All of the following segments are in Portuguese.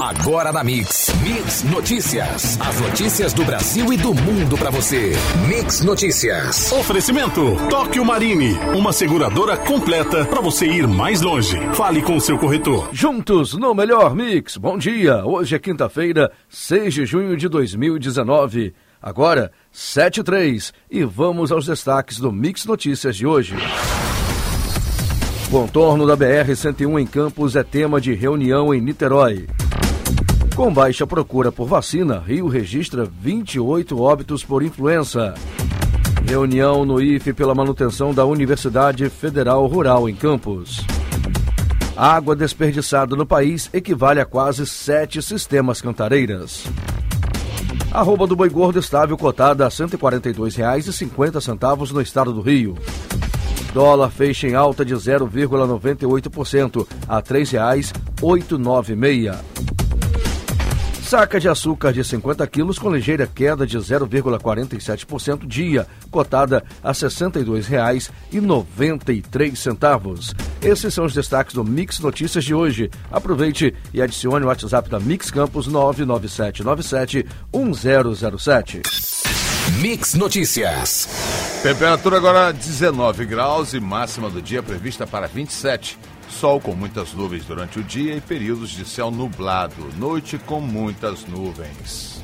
Agora na Mix. Mix Notícias. As notícias do Brasil e do mundo para você. Mix Notícias. Oferecimento Tóquio Marine. Uma seguradora completa para você ir mais longe. Fale com seu corretor. Juntos no melhor Mix. Bom dia. Hoje é quinta-feira, 6 de junho de 2019. Agora, 7 e 3. E vamos aos destaques do Mix Notícias de hoje. Contorno da BR-101 em Campos é tema de reunião em Niterói. Com baixa procura por vacina, Rio registra 28 óbitos por influenza. Reunião no IFE pela manutenção da Universidade Federal Rural em Campos. Água desperdiçada no país equivale a quase sete sistemas cantareiras. A rouba do boi gordo estável cotada a R$ 142,50 no estado do Rio. Dólar fecha em alta de 0,98% a R$ 3,896. Saca de açúcar de 50 quilos com ligeira queda de 0,47% dia, cotada a R$ 62,93. Esses são os destaques do Mix Notícias de hoje. Aproveite e adicione o WhatsApp da Mix Campos 997971007. Mix Notícias. Temperatura agora 19 graus e máxima do dia prevista para 27. Sol com muitas nuvens durante o dia e períodos de céu nublado. Noite com muitas nuvens.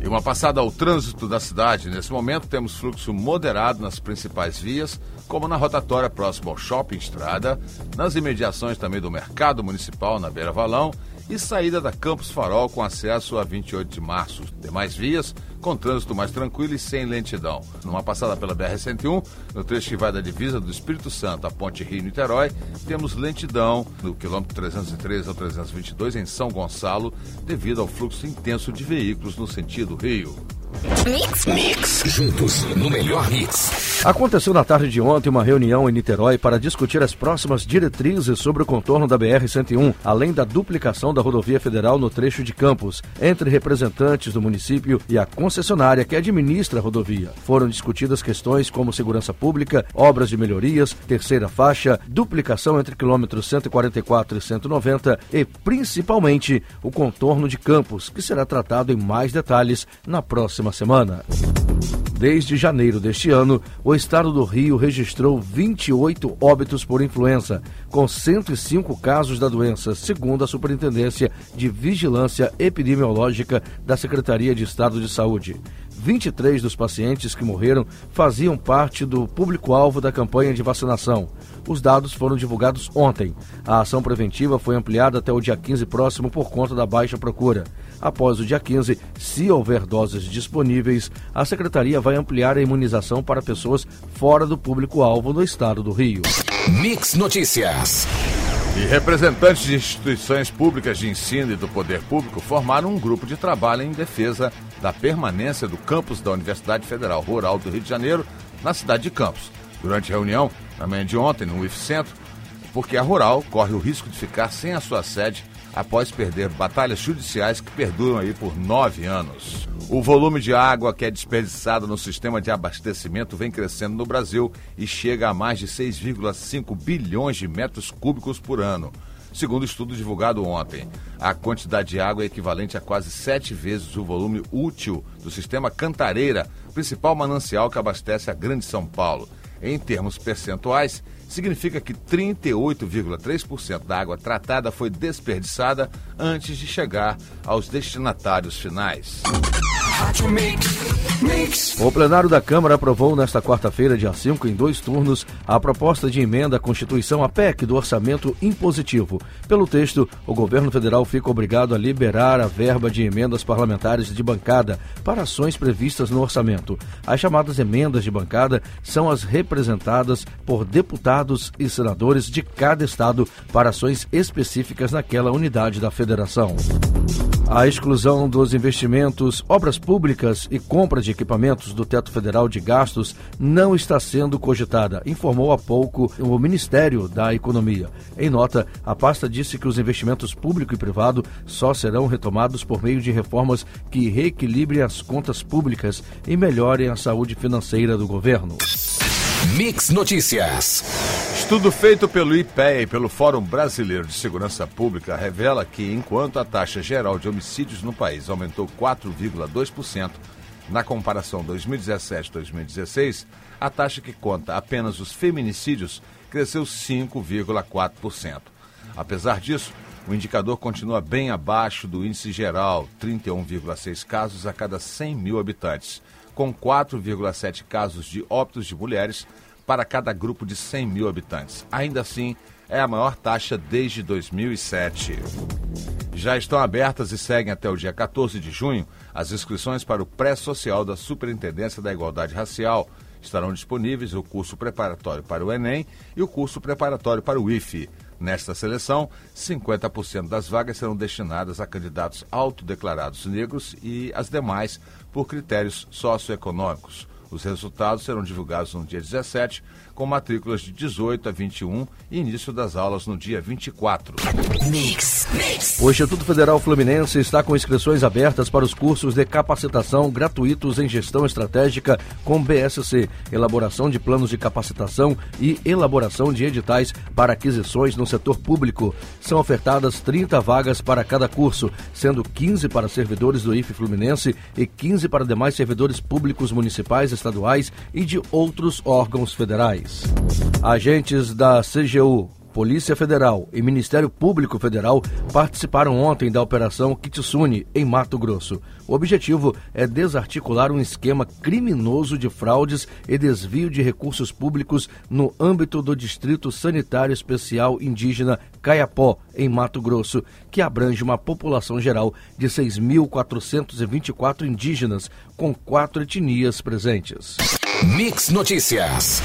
E uma passada ao trânsito da cidade. Nesse momento temos fluxo moderado nas principais vias, como na rotatória próxima ao Shopping Estrada, nas imediações também do Mercado Municipal na Beira Valão e saída da Campos Farol com acesso a 28 de março. Demais vias com trânsito mais tranquilo e sem lentidão. Numa passada pela BR-101, no trecho que vai da divisa do Espírito Santo à Ponte Rio-Niterói, temos lentidão no quilômetro 313 ao 322 em São Gonçalo, devido ao fluxo intenso de veículos no sentido Rio. Mix, mix, juntos no melhor mix. Aconteceu na tarde de ontem uma reunião em Niterói para discutir as próximas diretrizes sobre o contorno da BR-101, além da duplicação da rodovia federal no trecho de Campos, entre representantes do município e a concessionária que administra a rodovia. Foram discutidas questões como segurança pública, obras de melhorias, terceira faixa, duplicação entre quilômetros 144 e 190 e, principalmente, o contorno de Campos, que será tratado em mais detalhes na próxima semana. Desde janeiro deste ano, o estado do Rio registrou 28 óbitos por influenza, com 105 casos da doença, segundo a Superintendência de Vigilância Epidemiológica da Secretaria de Estado de Saúde. 23 dos pacientes que morreram faziam parte do público-alvo da campanha de vacinação. Os dados foram divulgados ontem. A ação preventiva foi ampliada até o dia 15 próximo por conta da baixa procura. Após o dia 15, se houver doses disponíveis, a Secretaria vai ampliar a imunização para pessoas fora do público-alvo no estado do Rio. Mix Notícias. E representantes de instituições públicas de ensino e do poder público formaram um grupo de trabalho em defesa da permanência do campus da Universidade Federal Rural do Rio de Janeiro na cidade de Campos. Durante a reunião, na manhã de ontem, no IF Centro, porque a Rural corre o risco de ficar sem a sua sede após perder batalhas judiciais que perduram aí por nove anos. O volume de água que é desperdiçado no sistema de abastecimento vem crescendo no Brasil e chega a mais de 6,5 bilhões de metros cúbicos por ano. Segundo estudo divulgado ontem, a quantidade de água é equivalente a quase sete vezes o volume útil do sistema Cantareira, principal manancial que abastece a Grande São Paulo. Em termos percentuais, significa que 38,3% da água tratada foi desperdiçada antes de chegar aos destinatários finais. O plenário da Câmara aprovou nesta quarta-feira, dia 5, em dois turnos, a proposta de emenda à Constituição, a PEC, do orçamento impositivo. Pelo texto, o governo federal fica obrigado a liberar a verba de emendas parlamentares de bancada para ações previstas no orçamento. As chamadas emendas de bancada são as representadas por deputados e senadores de cada estado para ações específicas naquela unidade da federação. A exclusão dos investimentos, obras públicas e compra de equipamentos do teto federal de gastos não está sendo cogitada, informou há pouco o Ministério da Economia. Em nota, a pasta disse que os investimentos público e privado só serão retomados por meio de reformas que reequilibrem as contas públicas e melhorem a saúde financeira do governo. Mix Notícias. Estudo feito pelo IPEA e pelo Fórum Brasileiro de Segurança Pública revela que, enquanto a taxa geral de homicídios no país aumentou 4,2% na comparação 2017-2016, a taxa que conta apenas os feminicídios cresceu 5,4%. Apesar disso, o indicador continua bem abaixo do índice geral, 31,6 casos a cada 100 mil habitantes, com 4,7 casos de óbitos de mulheres para cada grupo de 100 mil habitantes. Ainda assim, é a maior taxa desde 2007. Já estão abertas e seguem até o dia 14 de junho as inscrições para o pré-social da Superintendência da Igualdade Racial. Estarão disponíveis o curso preparatório para o Enem e o curso preparatório para o IFE. Nesta seleção, 50% das vagas serão destinadas a candidatos autodeclarados negros e as demais por critérios socioeconômicos. Os resultados serão divulgados no dia 17, com matrículas de 18 a 21 e início das aulas no dia 24. Mix, mix. O Instituto Federal Fluminense está com inscrições abertas para os cursos de capacitação gratuitos em gestão estratégica com BSC, elaboração de planos de capacitação e elaboração de editais para aquisições no setor público. São ofertadas 30 vagas para cada curso, sendo 15 para servidores do IFE Fluminense e 15 para demais servidores públicos municipais, estaduais e de outros órgãos federais. Agentes da CGU, Polícia Federal e Ministério Público Federal participaram ontem da Operação Kitsune, em Mato Grosso. O objetivo é desarticular um esquema criminoso de fraudes e desvio de recursos públicos no âmbito do Distrito Sanitário Especial Indígena Caiapó, em Mato Grosso, que abrange uma população geral de 6.424 indígenas, com quatro etnias presentes. Mix Notícias.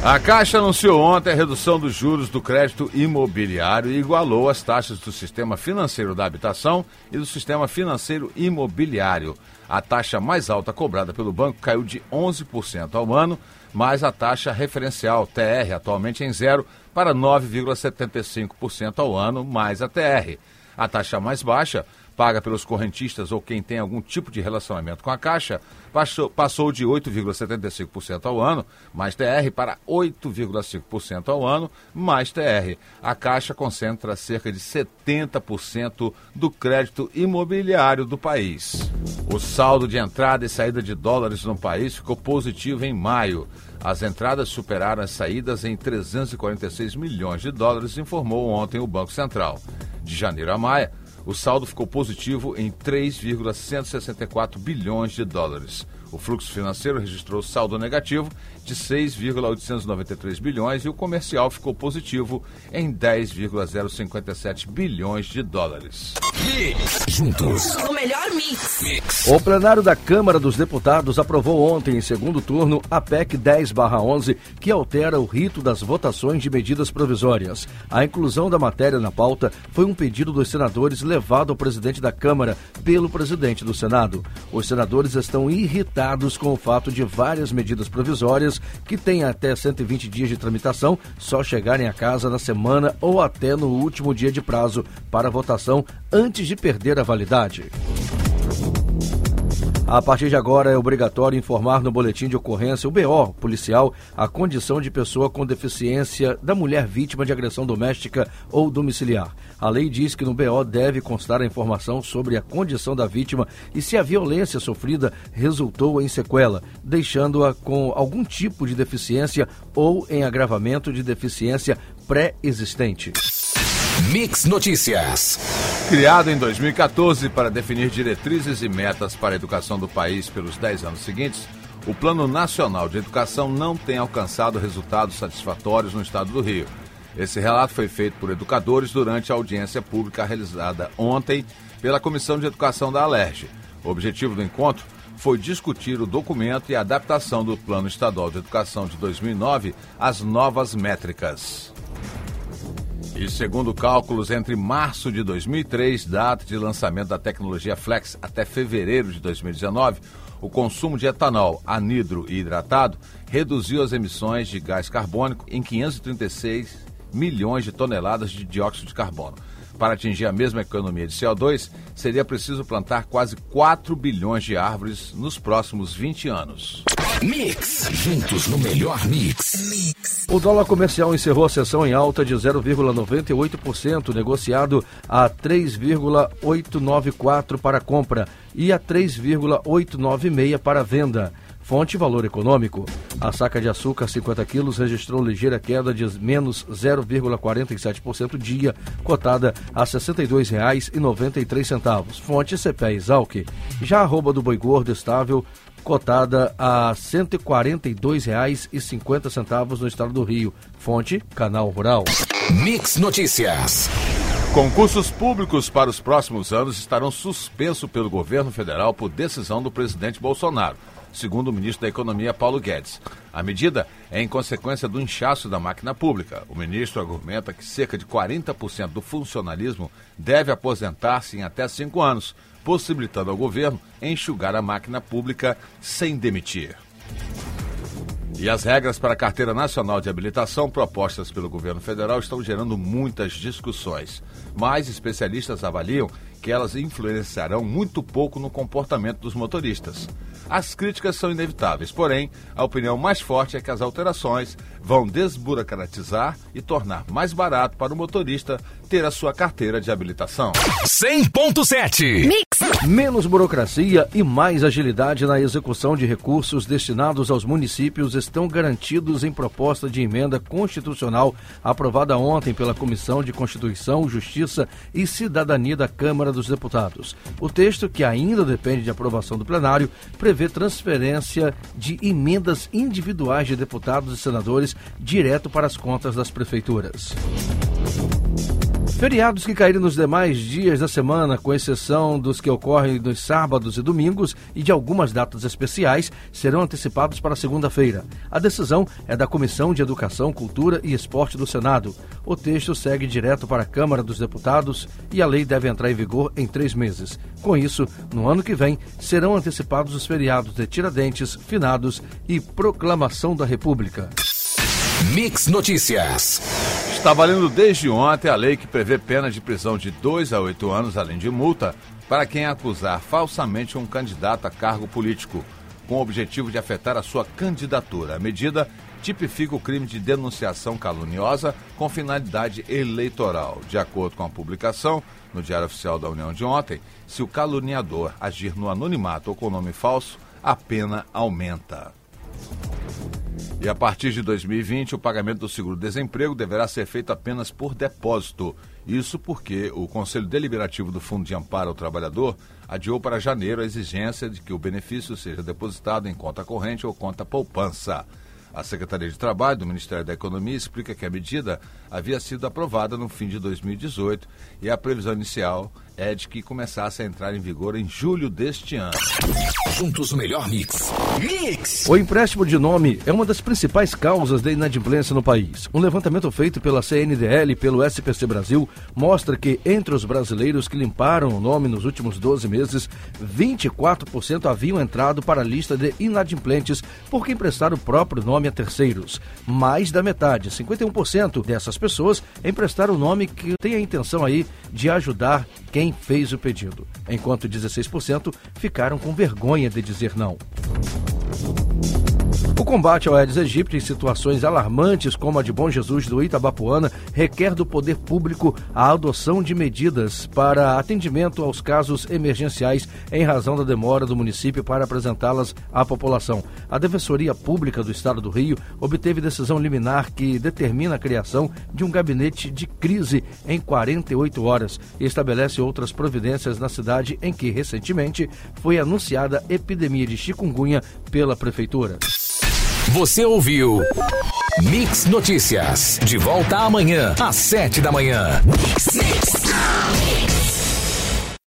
A Caixa anunciou ontem a redução dos juros do crédito imobiliário e igualou as taxas do sistema financeiro da habitação e do sistema financeiro imobiliário. A taxa mais alta cobrada pelo banco caiu de 11% ao ano, mas a taxa referencial TR atualmente em zero para 9,75% ao ano mais a TR. A taxa mais baixa paga pelos correntistas ou quem tem algum tipo de relacionamento com a Caixa, passou, passou de 8,75% ao ano, mais TR, para 8,5% ao ano, mais TR. A Caixa concentra cerca de 70% do crédito imobiliário do país. O saldo de entrada e saída de dólares no país ficou positivo em maio. As entradas superaram as saídas em 346 milhões de dólares, informou ontem o Banco Central. De janeiro a maio, o saldo ficou positivo em 3,164 bilhões de dólares. O fluxo financeiro registrou saldo negativo de 6,893 bilhões e o comercial ficou positivo em 10,057 bilhões de dólares. Juntos. O plenário da Câmara dos Deputados aprovou ontem, em segundo turno, a PEC 10-11, que altera o rito das votações de medidas provisórias. A inclusão da matéria na pauta foi um pedido dos senadores levado ao presidente da Câmara pelo presidente do Senado. Os senadores estão irritados com o fato de várias medidas provisórias que têm até 120 dias de tramitação só chegarem a casa na semana ou até no último dia de prazo para votação antes de perder a validade. A partir de agora é obrigatório informar no boletim de ocorrência, o BO policial, a condição de pessoa com deficiência da mulher vítima de agressão doméstica ou domiciliar. A lei diz que no BO deve constar a informação sobre a condição da vítima e se a violência sofrida resultou em sequela, deixando-a com algum tipo de deficiência ou em agravamento de deficiência pré-existente. Mix Notícias. Criado em 2014 para definir diretrizes e metas para a educação do país pelos 10 anos seguintes, o Plano Nacional de Educação não tem alcançado resultados satisfatórios no estado do Rio. Esse relato foi feito por educadores durante a audiência pública realizada ontem pela Comissão de Educação da Alerj. O objetivo do encontro foi discutir o documento e a adaptação do Plano Estadual de Educação de 2009 às novas métricas. E segundo cálculos, entre março de 2003, data de lançamento da tecnologia Flex, até fevereiro de 2019, o consumo de etanol, anidro e hidratado reduziu as emissões de gás carbônico em 536 milhões de toneladas de dióxido de carbono. Para atingir a mesma economia de CO2, seria preciso plantar quase 4 bilhões de árvores nos próximos 20 anos. Mix, juntos no melhor mix. O dólar comercial encerrou a sessão em alta de 0,98%, negociado a 3,894 para compra e a 3,896 para venda. Fonte Valor Econômico. A saca de açúcar 50 quilos registrou ligeira queda de menos 0,47% dia, cotada a R$ 62,93. Fonte CPE Exalc. Já a arroba do boi gordo estável cotada a R$ 142,50 no estado do Rio. Fonte, Canal Rural. Mix Notícias. Concursos públicos para os próximos anos estarão suspensos pelo governo federal por decisão do presidente Bolsonaro, segundo o ministro da Economia Paulo Guedes. A medida é em consequência do inchaço da máquina pública. O ministro argumenta que cerca de 40% do funcionalismo deve aposentar-se em até cinco anos possibilitando ao governo enxugar a máquina pública sem demitir. E as regras para a Carteira Nacional de Habilitação propostas pelo governo federal estão gerando muitas discussões. Mas especialistas avaliam que elas influenciarão muito pouco no comportamento dos motoristas. As críticas são inevitáveis, porém, a opinião mais forte é que as alterações vão desburocratizar e tornar mais barato para o motorista ter a sua carteira de habilitação. 100.7 Mix. Menos burocracia e mais agilidade na execução de recursos destinados aos municípios estão garantidos em proposta de emenda constitucional aprovada ontem pela Comissão de Constituição, Justiça e Cidadania da Câmara dos Deputados. O texto, que ainda depende de aprovação do plenário, prevê transferência de emendas individuais de deputados e senadores direto para as contas das prefeituras. Feriados que caíram nos demais dias da semana, com exceção dos que ocorrem nos sábados e domingos e de algumas datas especiais, serão antecipados para segunda-feira. A decisão é da Comissão de Educação, Cultura e Esporte do Senado. O texto segue direto para a Câmara dos Deputados e a lei deve entrar em vigor em três meses. Com isso, no ano que vem, serão antecipados os feriados de Tiradentes, Finados e Proclamação da República. Mix Notícias. Está valendo desde ontem a lei que prevê pena de prisão de 2 a 8 anos, além de multa, para quem acusar falsamente um candidato a cargo político, com o objetivo de afetar a sua candidatura. A medida tipifica o crime de denunciação caluniosa com finalidade eleitoral. De acordo com a publicação no Diário Oficial da União de ontem, se o caluniador agir no anonimato ou com nome falso, a pena aumenta. E a partir de 2020, o pagamento do seguro-desemprego deverá ser feito apenas por depósito. Isso porque o Conselho Deliberativo do Fundo de Amparo ao Trabalhador adiou para janeiro a exigência de que o benefício seja depositado em conta corrente ou conta poupança. A Secretaria de Trabalho do Ministério da Economia explica que a medida havia sido aprovada no fim de 2018 e a previsão inicial é de que começasse a entrar em vigor em julho deste ano. Juntos o melhor mix. Mix! O empréstimo de nome é uma das principais causas da inadimplência no país. Um levantamento feito pela CNDL e pelo SPC Brasil mostra que entre os brasileiros que limparam o nome nos últimos 12 meses, 24% haviam entrado para a lista de inadimplentes porque emprestaram o próprio nome a terceiros. Mais da metade, 51% dessas pessoas emprestaram o nome que tem a intenção aí de ajudar quem quem fez o pedido, enquanto 16% ficaram com vergonha de dizer não. Combate ao Aedes aegypti em situações alarmantes como a de Bom Jesus do Itabapuana requer do poder público a adoção de medidas para atendimento aos casos emergenciais em razão da demora do município para apresentá-las à população. A Defensoria Pública do Estado do Rio obteve decisão liminar que determina a criação de um gabinete de crise em 48 horas e estabelece outras providências na cidade em que recentemente foi anunciada epidemia de chikungunya pela prefeitura. Você ouviu Mix Notícias. De volta amanhã, às sete da manhã. Mix, mix.